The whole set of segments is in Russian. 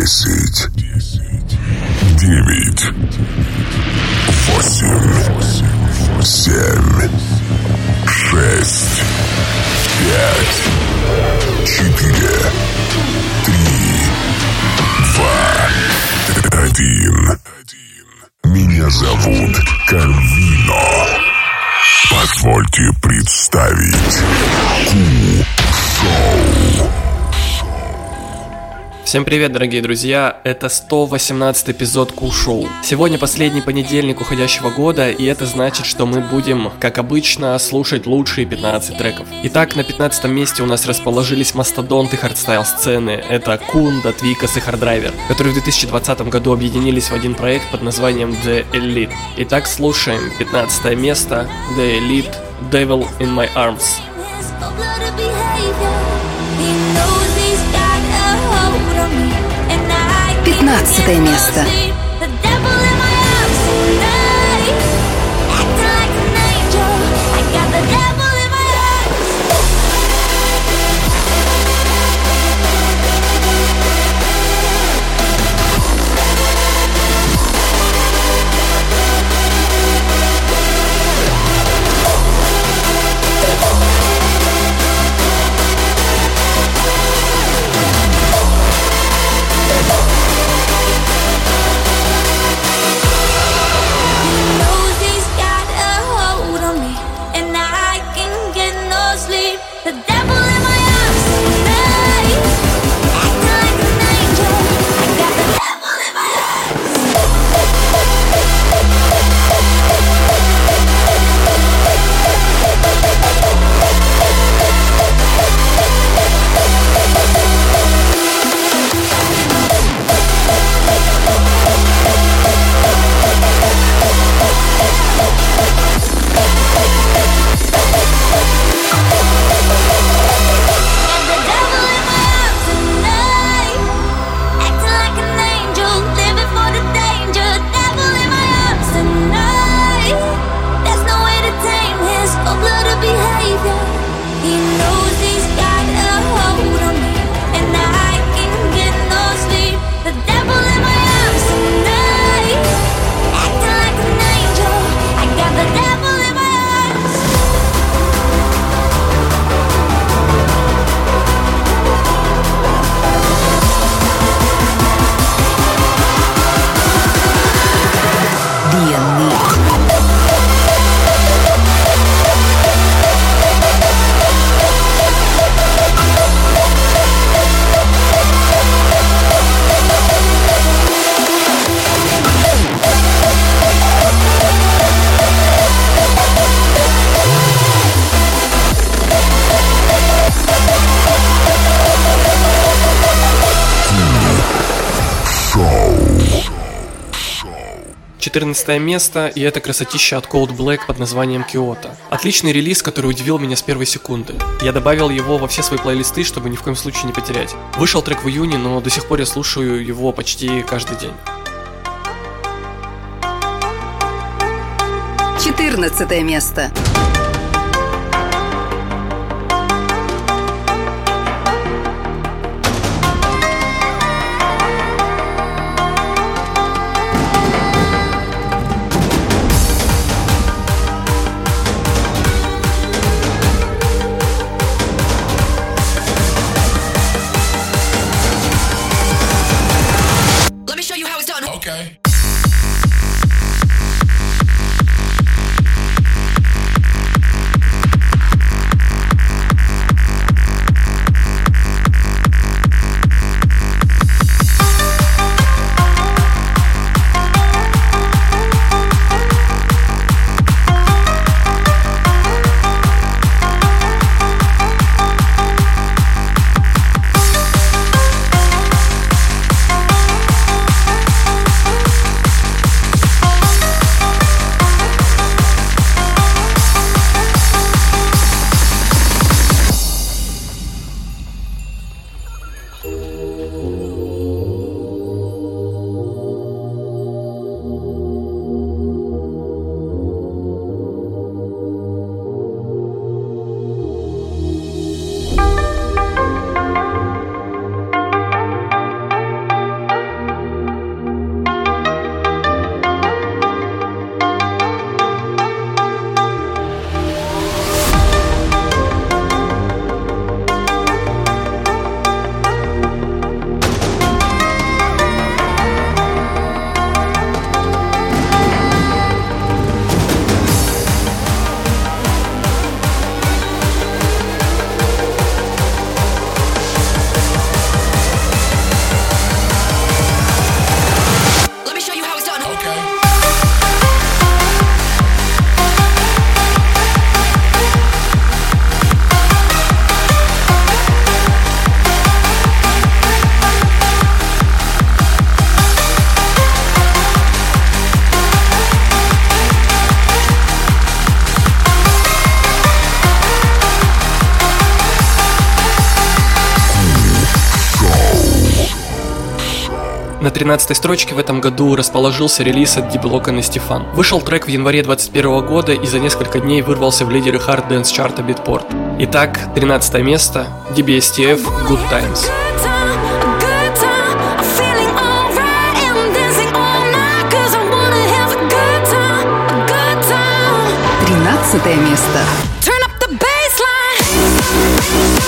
Десять. Девять. Восемь. Семь. Шесть. Пять. Четыре. Три. Два. Один. Меня зовут Карвино. Позвольте представить Cool Show. Всем привет, дорогие друзья! Это 118 эпизод Cool Show. Сегодня последний понедельник уходящего года, и это значит, что мы будем, как обычно, слушать лучшие 15 треков. Итак, на 15 месте у нас расположились мастодонты хардстайл сцены. Это Coone, Da Tweekaz и Hard Driver, которые в 2020 году объединились в один проект под названием The Elite. Итак, слушаем 15 место The Elite Devil in My Arms. Пятнадцатое место. 14 место, и это красотища от Cold Black под названием Kyoto. Отличный релиз, который удивил меня с первой секунды. Я добавил его во все свои плейлисты, чтобы ни в коем случае не потерять. Вышел трек в июне, но до сих пор я слушаю его почти каждый день. Четырнадцатое место. 13 строчке в этом году расположился релиз от Диблока на Стефан. Вышел трек в январе 2021 года и за несколько дней вырвался в лидеры Hard Dance чарта Beatport. Итак, 13 место, DBSTF Good Times. Тринадцатое место.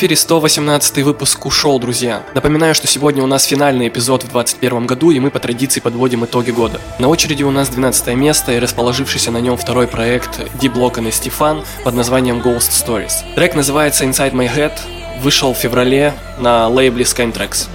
Эфире 118 выпуск ушел, друзья. Напоминаю, что сегодня у нас финальный эпизод в 2021 году, и мы по традиции подводим итоги года. На очереди у нас 12 место и расположившийся на нем второй проект D-Block и Стефан под названием Ghost Stories. Трек называется Inside My Head, вышел в феврале на лейбле Skytrax.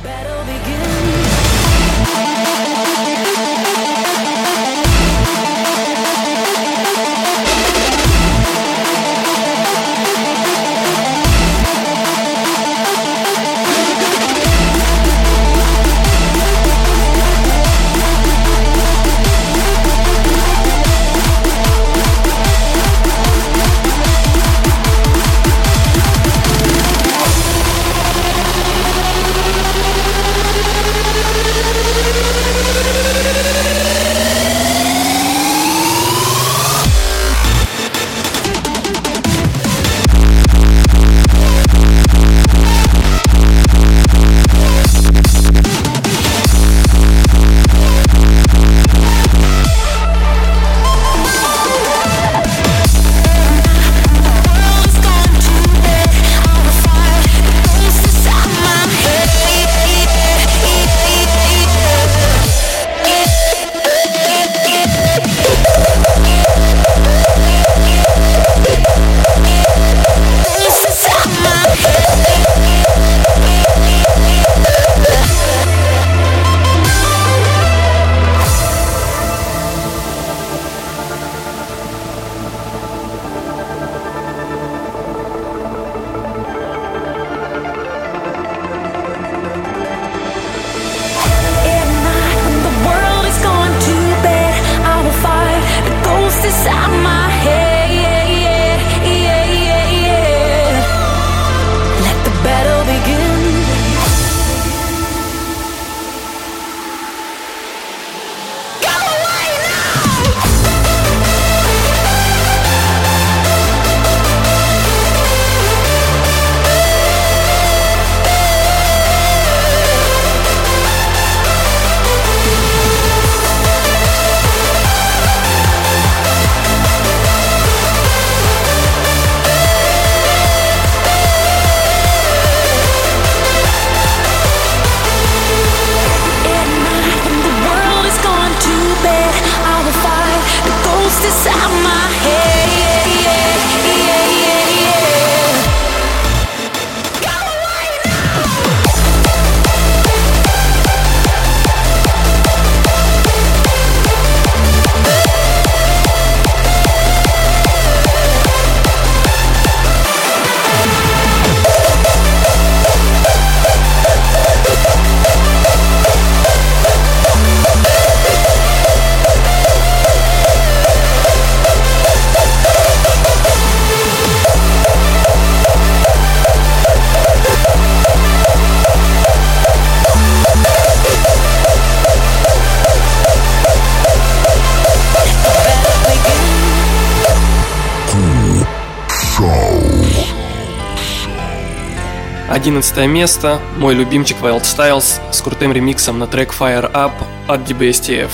11 место, мой любимчик Wildstylez с крутым ремиксом на трек Fire Up от DBSTF.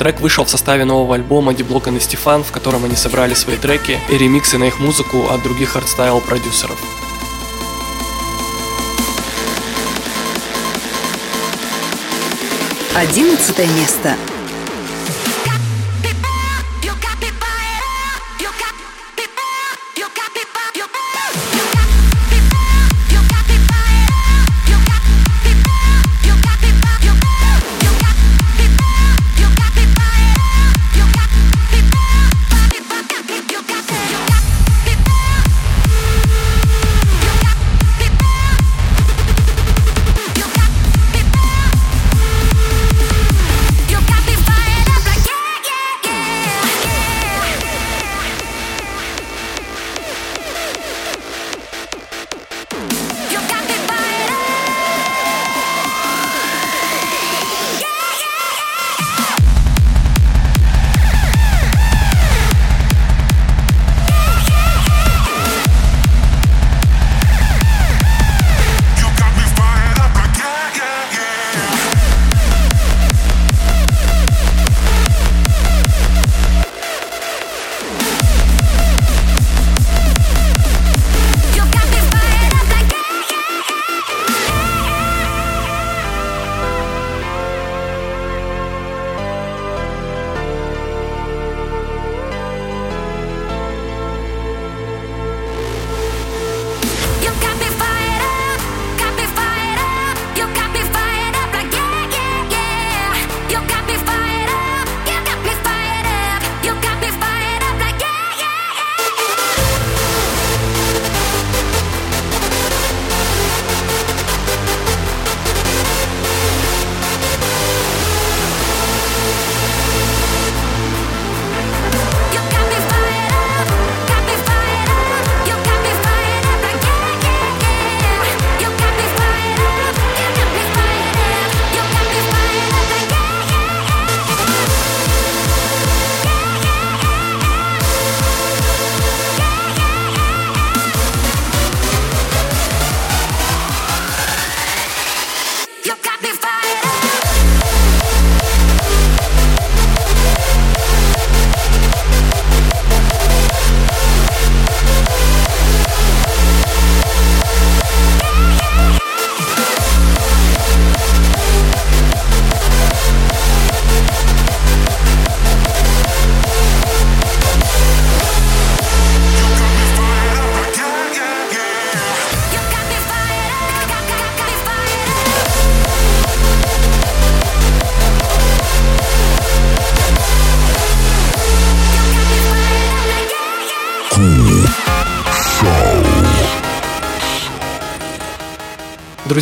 Трек вышел в составе нового альбома D-Block и S-te-Fan, в котором они собрали свои треки и ремиксы на их музыку от других хардстайл-продюсеров. Одиннадцатое место.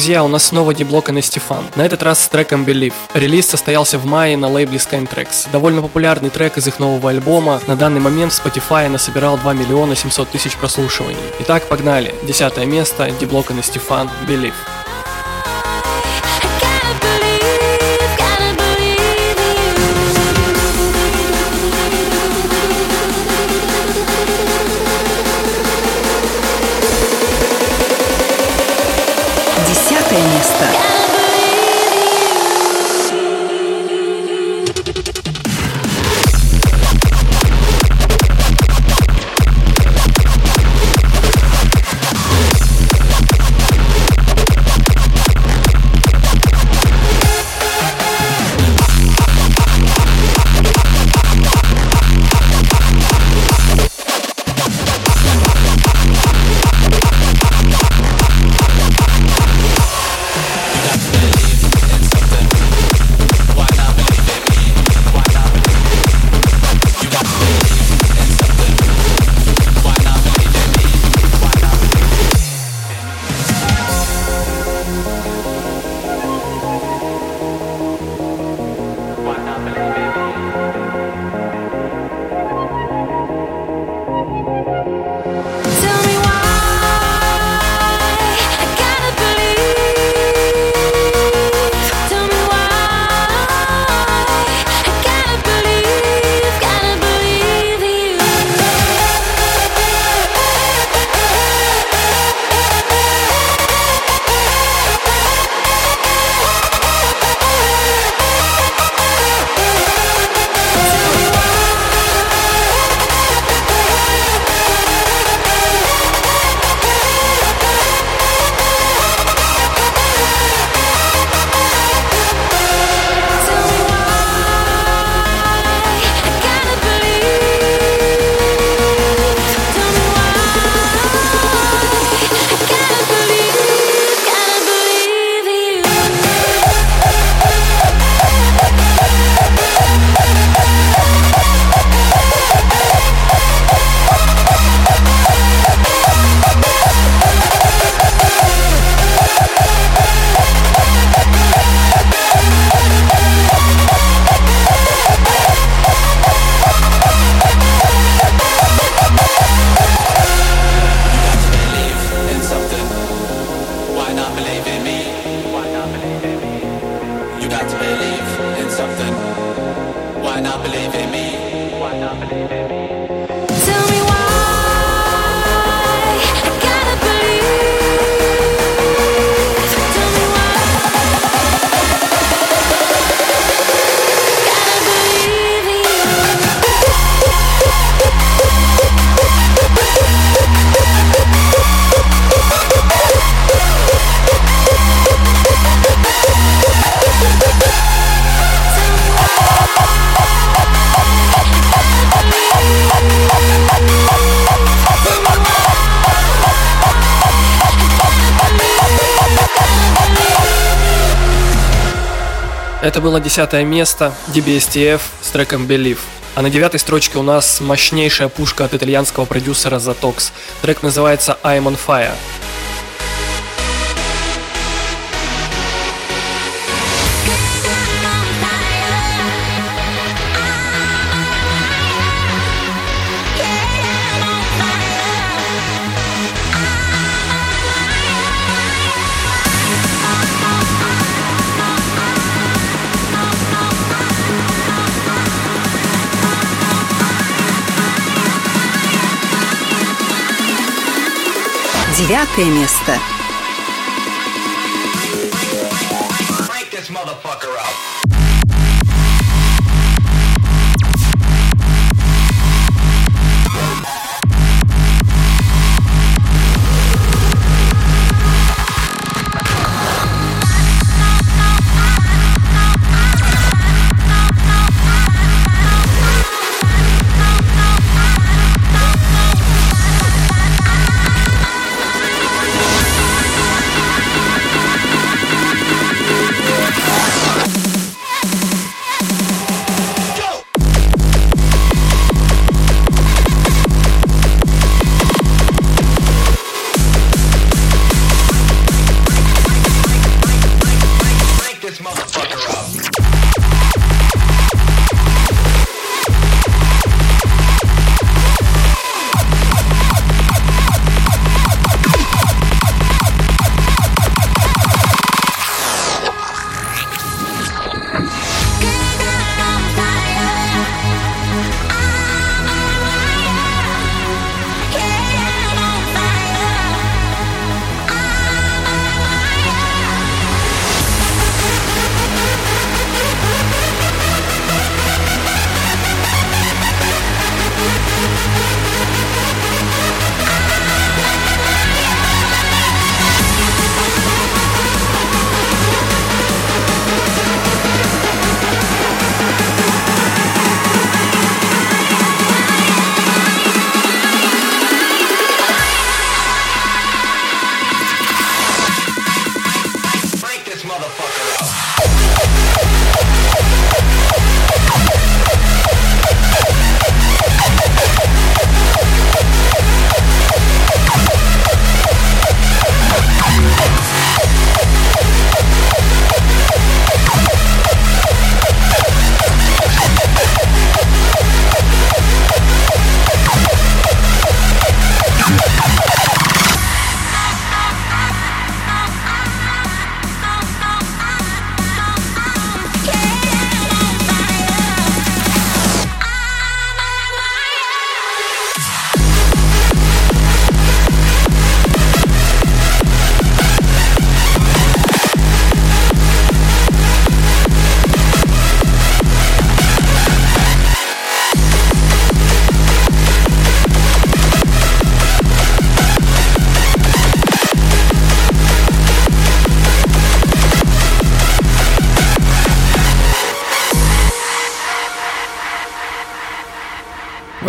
друзья, у нас снова деблоканный Стефан. На этот раз с треком Believe. Релиз состоялся в мае на лейбле Skytrax. Довольно популярный трек из их нового альбома. На данный момент в Spotify насобирал 2 миллиона 700 тысяч прослушиваний. Итак, погнали. Десятое место, деблоканный Стефан, Believe. Было десятое место DBSTF с треком Believe. А на девятой строчке у нас мощнейшая пушка от итальянского продюсера Zatox. Трек называется I'm on Fire. Девятое место.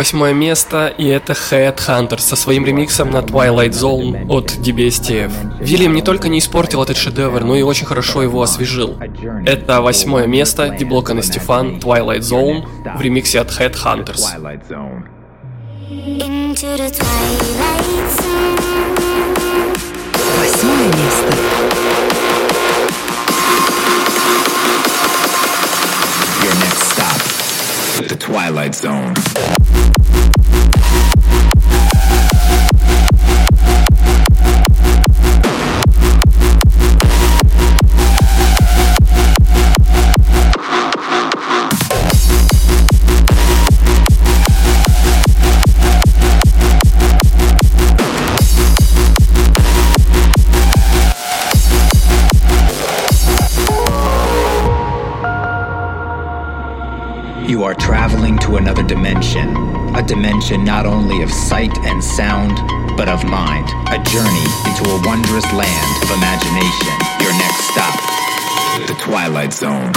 Восьмое место, и это Headhunter со своим ремиксом на Twilight Zone от DBSTF. Вильям не только не испортил этот шедевр, но и очень хорошо его освежил. Это восьмое место, Деблокан и Стефан, Twilight Zone в ремиксе от Headhunters. Восьмое место. Your next stop. The Twilight Zone. Are traveling to another dimension. A dimension not only of sight and sound, but of mind. A journey into a wondrous land of imagination. Your next stop. The Twilight Zone.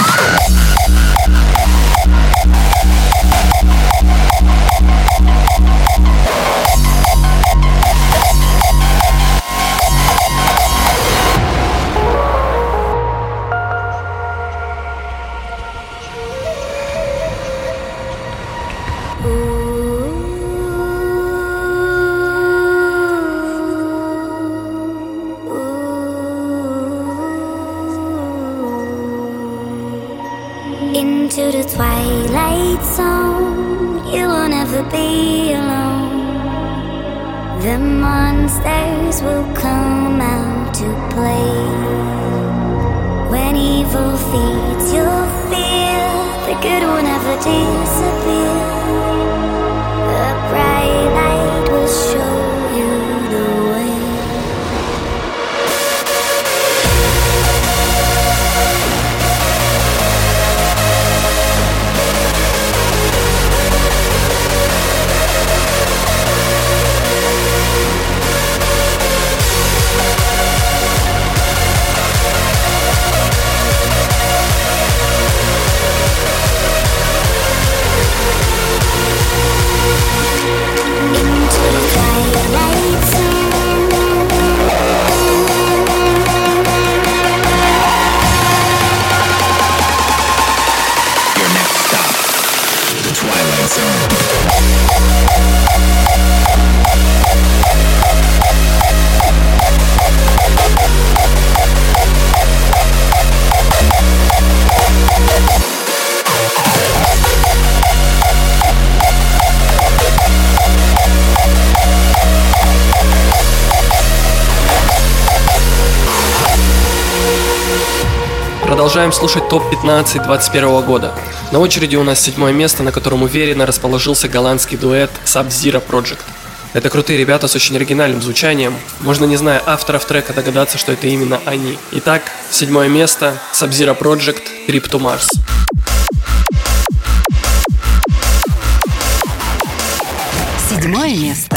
Продолжаем слушать топ-15 21 года. На очереди у нас седьмое место, на котором уверенно расположился голландский дуэт Sub-Zero Project. Это крутые ребята с очень оригинальным звучанием. Можно, не зная авторов трека, догадаться, что это именно они. Итак, седьмое место Sub-Zero Project Trip to Mars. Седьмое место.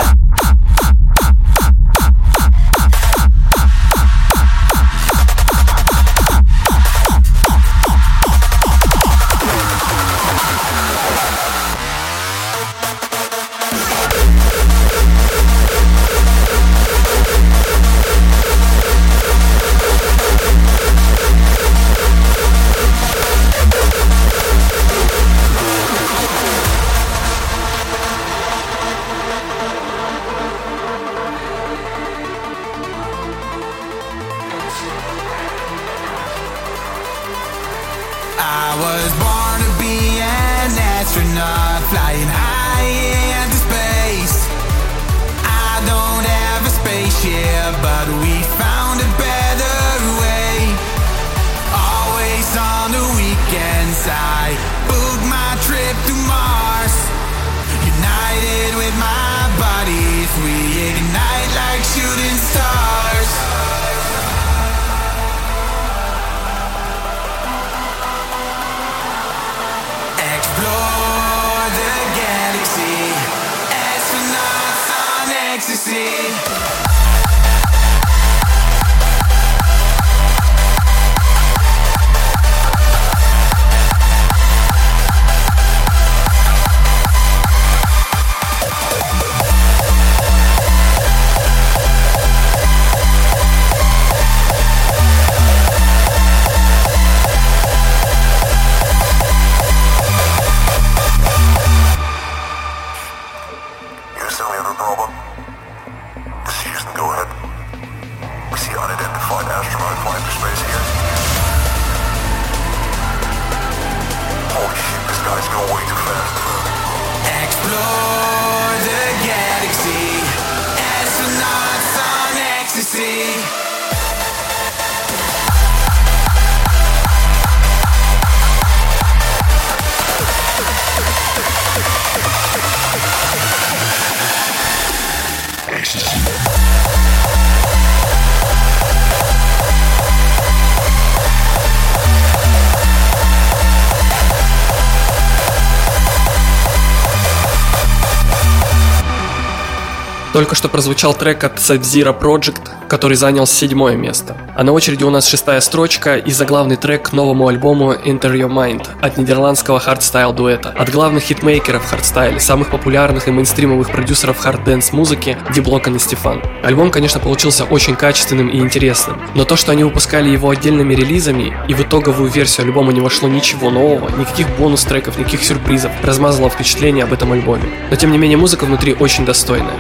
Только что прозвучал трек от Sub-Zero Project, который занял седьмое место. А на очереди у нас шестая строчка и заглавный трек к новому альбому Enter Your Mind от нидерландского хардстайл дуэта. От главных хитмейкеров хардстайла, самых популярных и мейнстримовых продюсеров hard dance музыки D-Block & S-te-Fan. Альбом, конечно, получился очень качественным и интересным, но то, что они выпускали его отдельными релизами и в итоговую версию альбома не вошло ничего нового, никаких бонус-треков, никаких сюрпризов, размазало впечатление об этом альбоме. Но тем не менее музыка внутри очень достойная.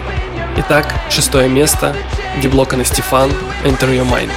Итак, шестое место, Диблокан и Стефан, Enter Your Mind.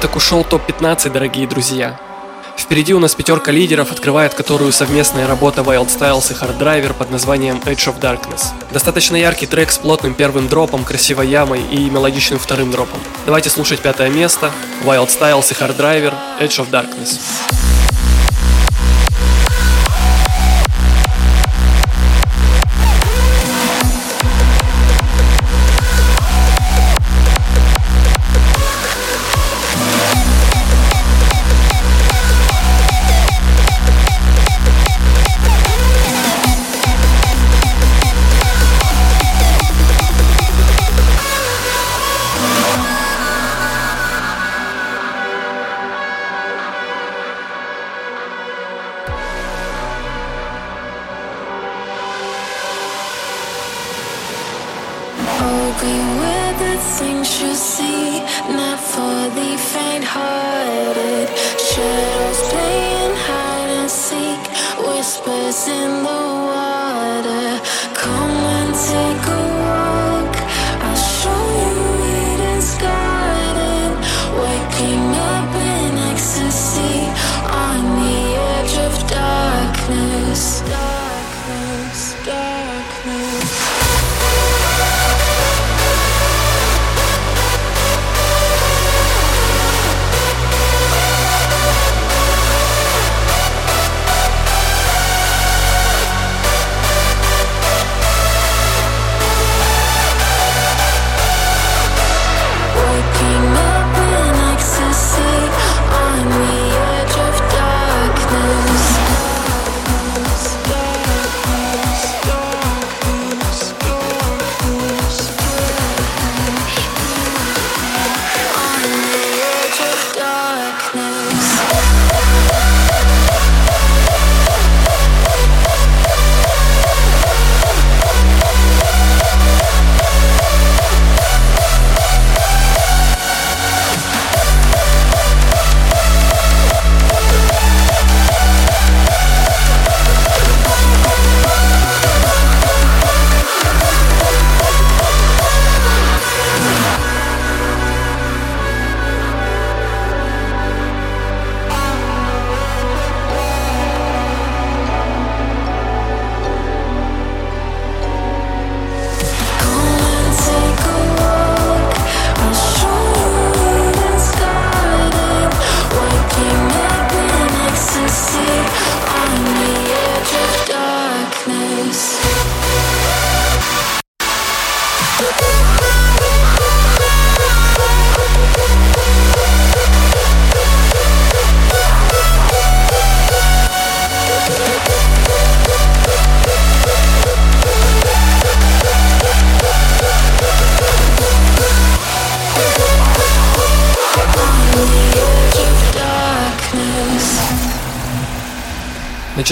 Это Кушел ТОП-15, дорогие друзья. Впереди у нас пятерка лидеров, открывает которую совместная работа Wild Styles и Hard Driver под названием Edge of Darkness. Достаточно яркий трек с плотным первым дропом, красивой ямой и мелодичным вторым дропом. Давайте слушать пятое место. Wild Styles и Hard Driver Edge of Darkness.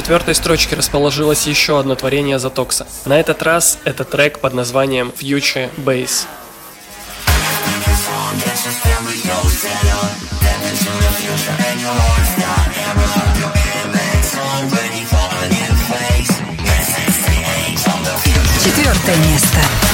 Четвертой строчке расположилось еще одно творение Затокса. На этот раз это трек под названием Future Bass. Четвертое место.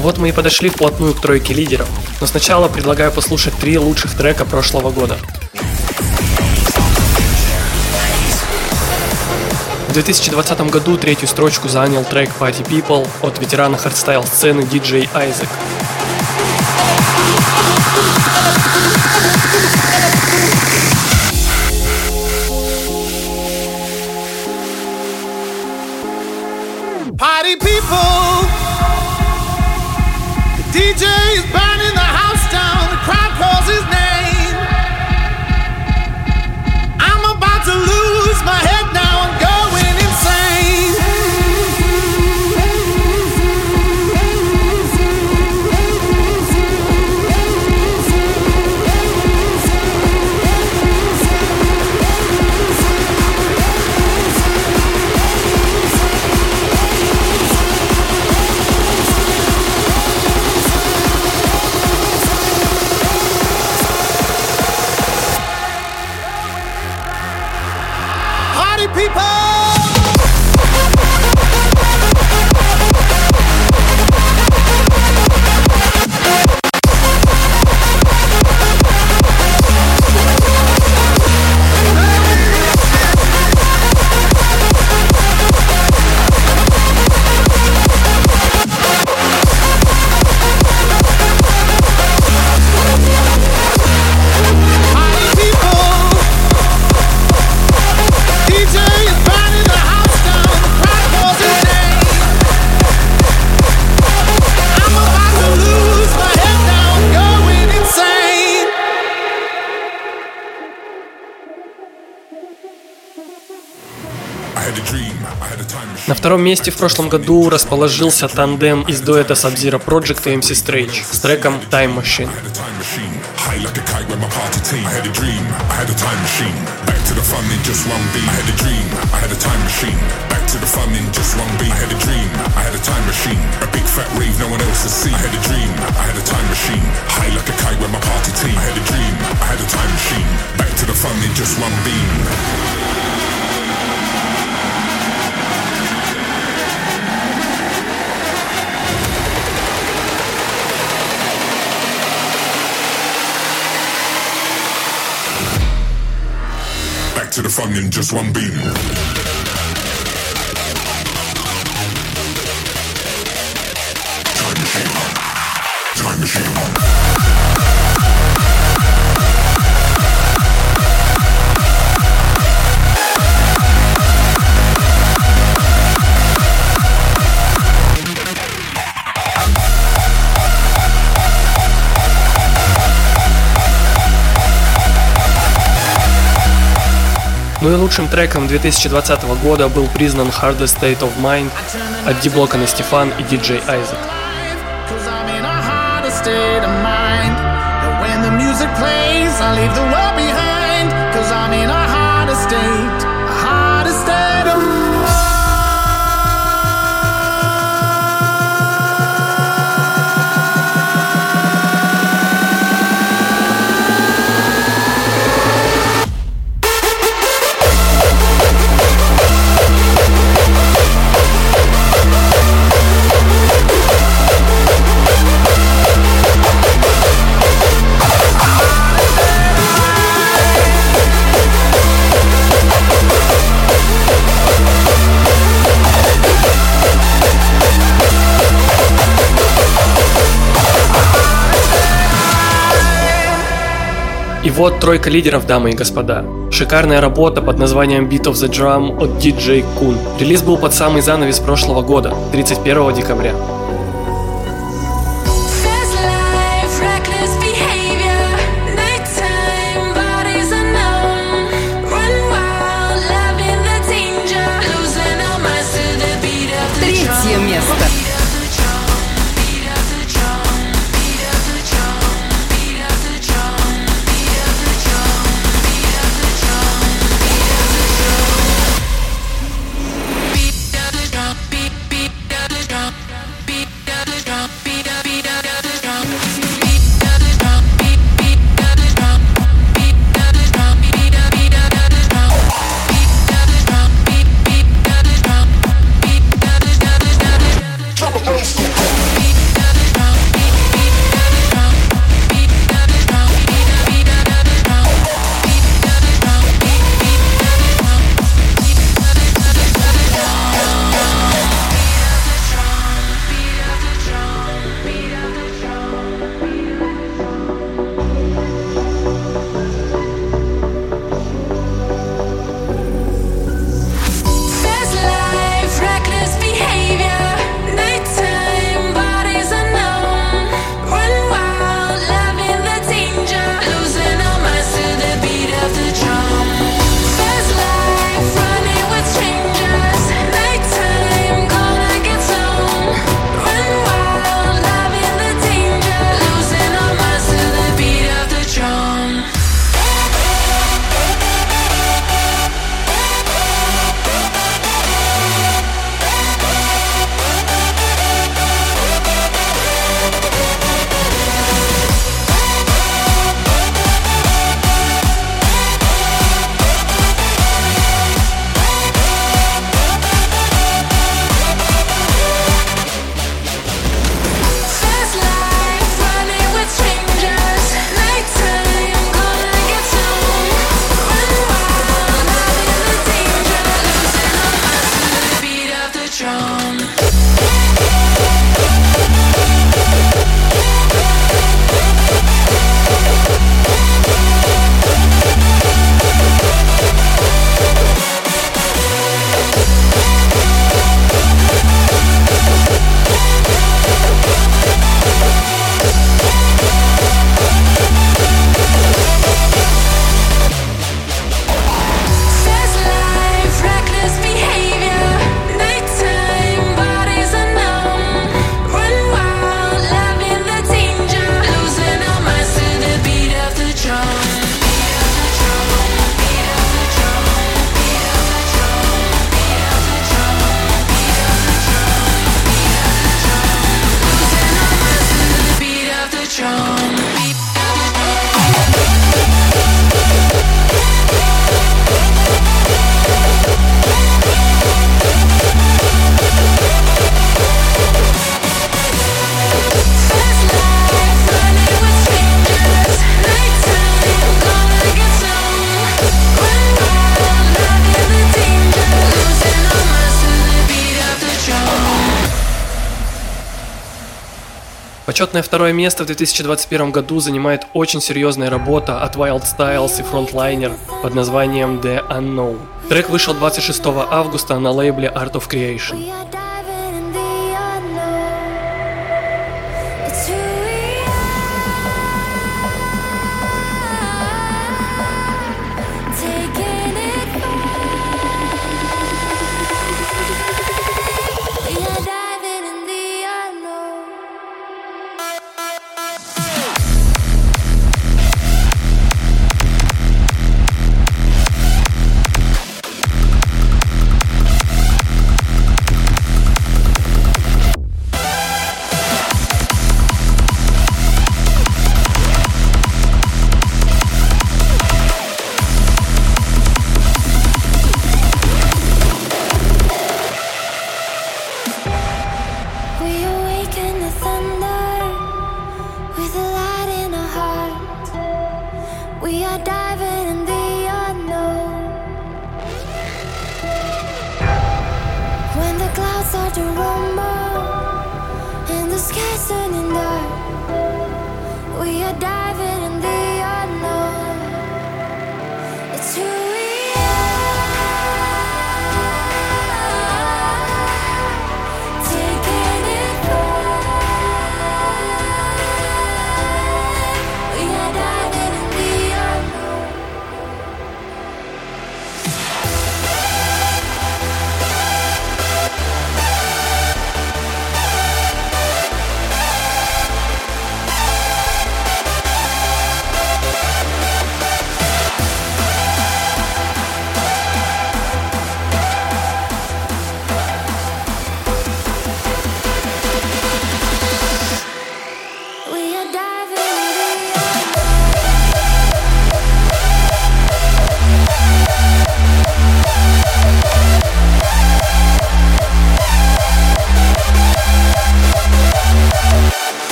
Ну вот мы и подошли вплотную к тройке лидеров. Но сначала предлагаю послушать три лучших трека прошлого года. В 2020 году третью строчку занял трек Party People от ветерана хардстайл сцены DJ Isaac. Втором месте в прошлом году расположился тандем из дуэта Sub-Zero Project и MC Strange с треком Time Machine. To the fun in just one beat. I had a dream, I had a time machine, a big fat rave no one else has seen. I had a dream, I had a time machine, high like a kite with my party team. I had a dream, I had a time machine, back to the fun in just one beam. Back to the fun in just one beam. Ну и лучшим треком 2020 года был признан Hardest State of Mind от Диблока на Стефан и DJ Isaac. Cause I'm in a harder state of mind. And when the music plays, I leave the вот тройка лидеров, дамы и господа. Шикарная работа под названием Beat of the Drum от DJ Kun. Релиз был под самый занавес прошлого года, 31 декабря. Почетное второе место в 2021 году занимает очень серьезная работа от Wild Styles и Frontliner под названием The Unknown. Трек вышел 26 августа на лейбле Art of Creation.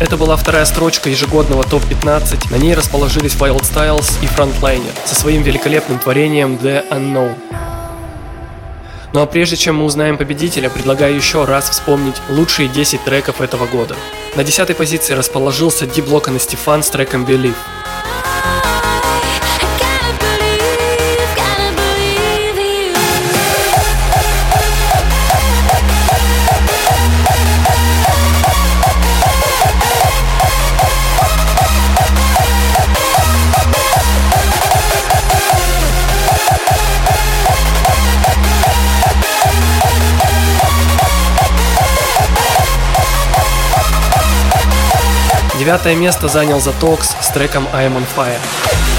Это была вторая строчка ежегодного топ-15. На ней расположились Wild Styles и Frontliner со своим великолепным творением The Unknown. Ну а прежде чем мы узнаем победителя, предлагаю еще раз вспомнить лучшие 10 треков этого года. На десятой позиции расположился D-Block и Стефан с треком Believe. Девятое место занял Затокс с треком I Am On Fire.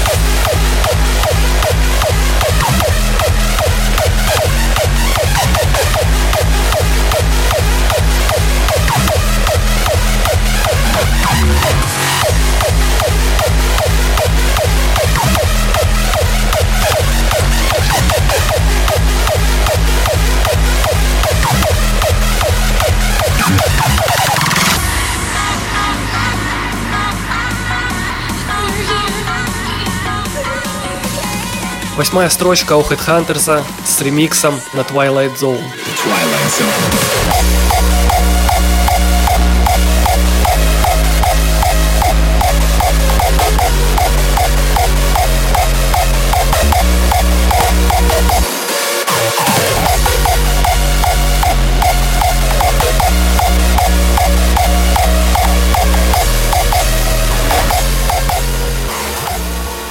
Восьмая строчка у Headhunters с ремиксом на Twilight Zone. Twilight Zone.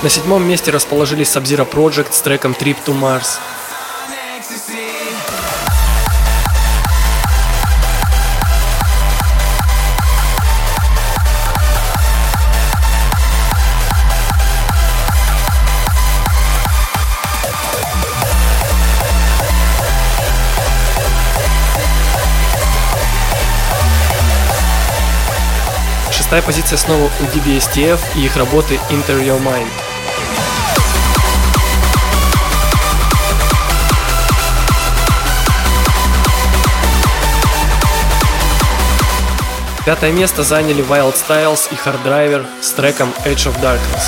На седьмом месте расположились Sub-Zero Project с треком Trip to Mars. Шестая позиция снова у DBSTF и их работы Enter Your Mind. Пятое место заняли Wild Styles и Hard Driver с треком Edge of Darkness.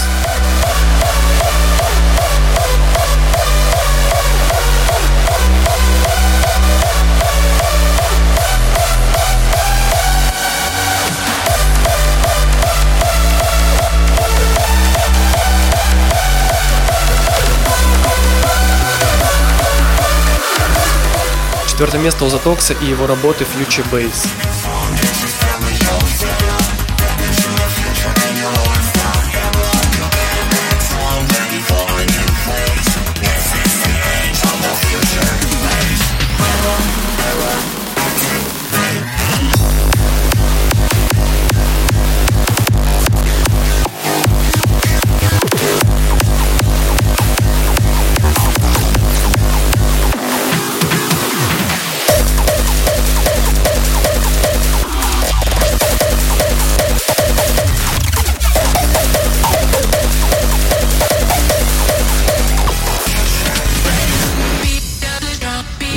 Четвертое место у Затокса и его работы Future Bass.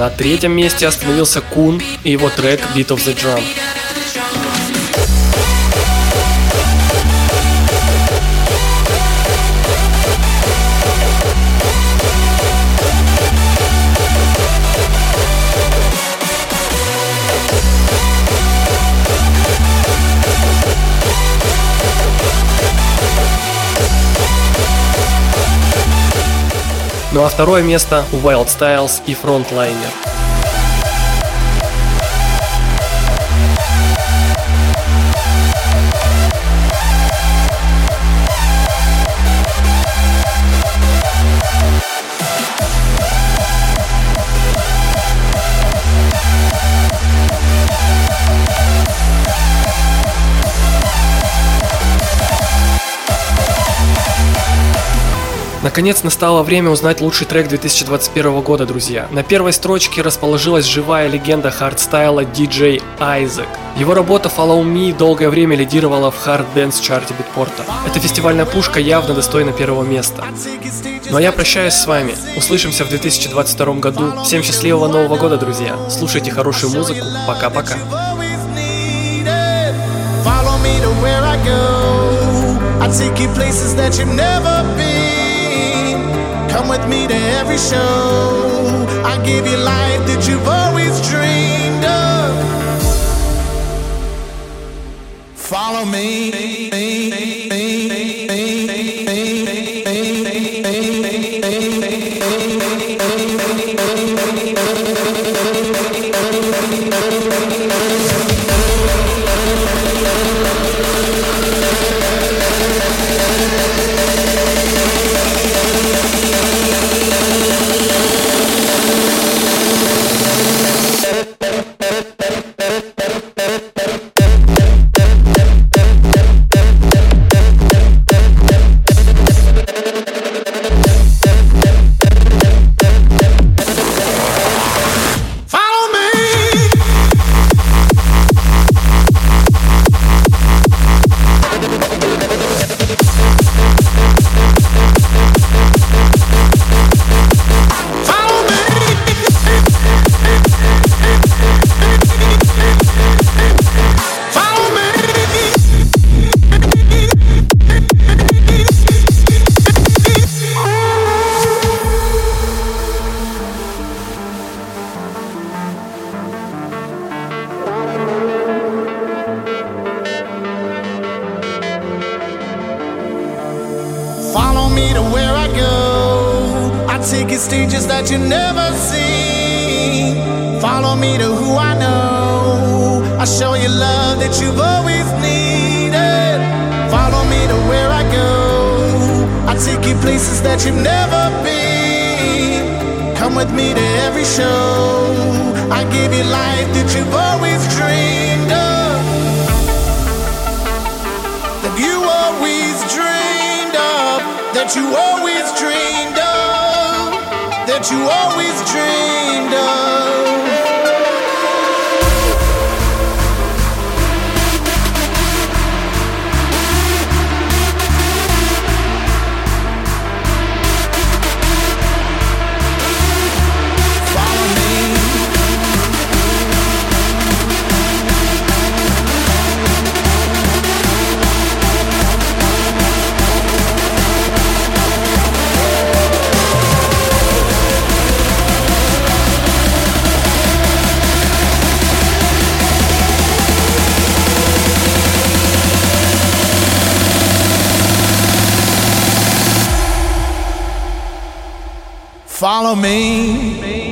На третьем месте остановился Кун и его трек Beat of the Drum. Ну а второе место Wild Styles и Frontliner. Наконец настало время узнать лучший трек 2021 года, друзья. На первой строчке расположилась живая легенда хардстайла DJ Isaac. Его работа Follow Me долгое время лидировала в Hard Dance чарте Beatport а. Эта фестивальная пушка явно достойна первого места. Ну а я прощаюсь с вами. Услышимся в 2022 году. Всем счастливого Нового года, друзья. Слушайте хорошую музыку. Пока-пока. I take you places that you've never been. Come with me to every show. I give you life that you've always dreamed of. Follow me. Every show. I give you life that you've always dreamed of. That you always dreamed of. That you always dreamed of. That you always dreamed of. Follow me.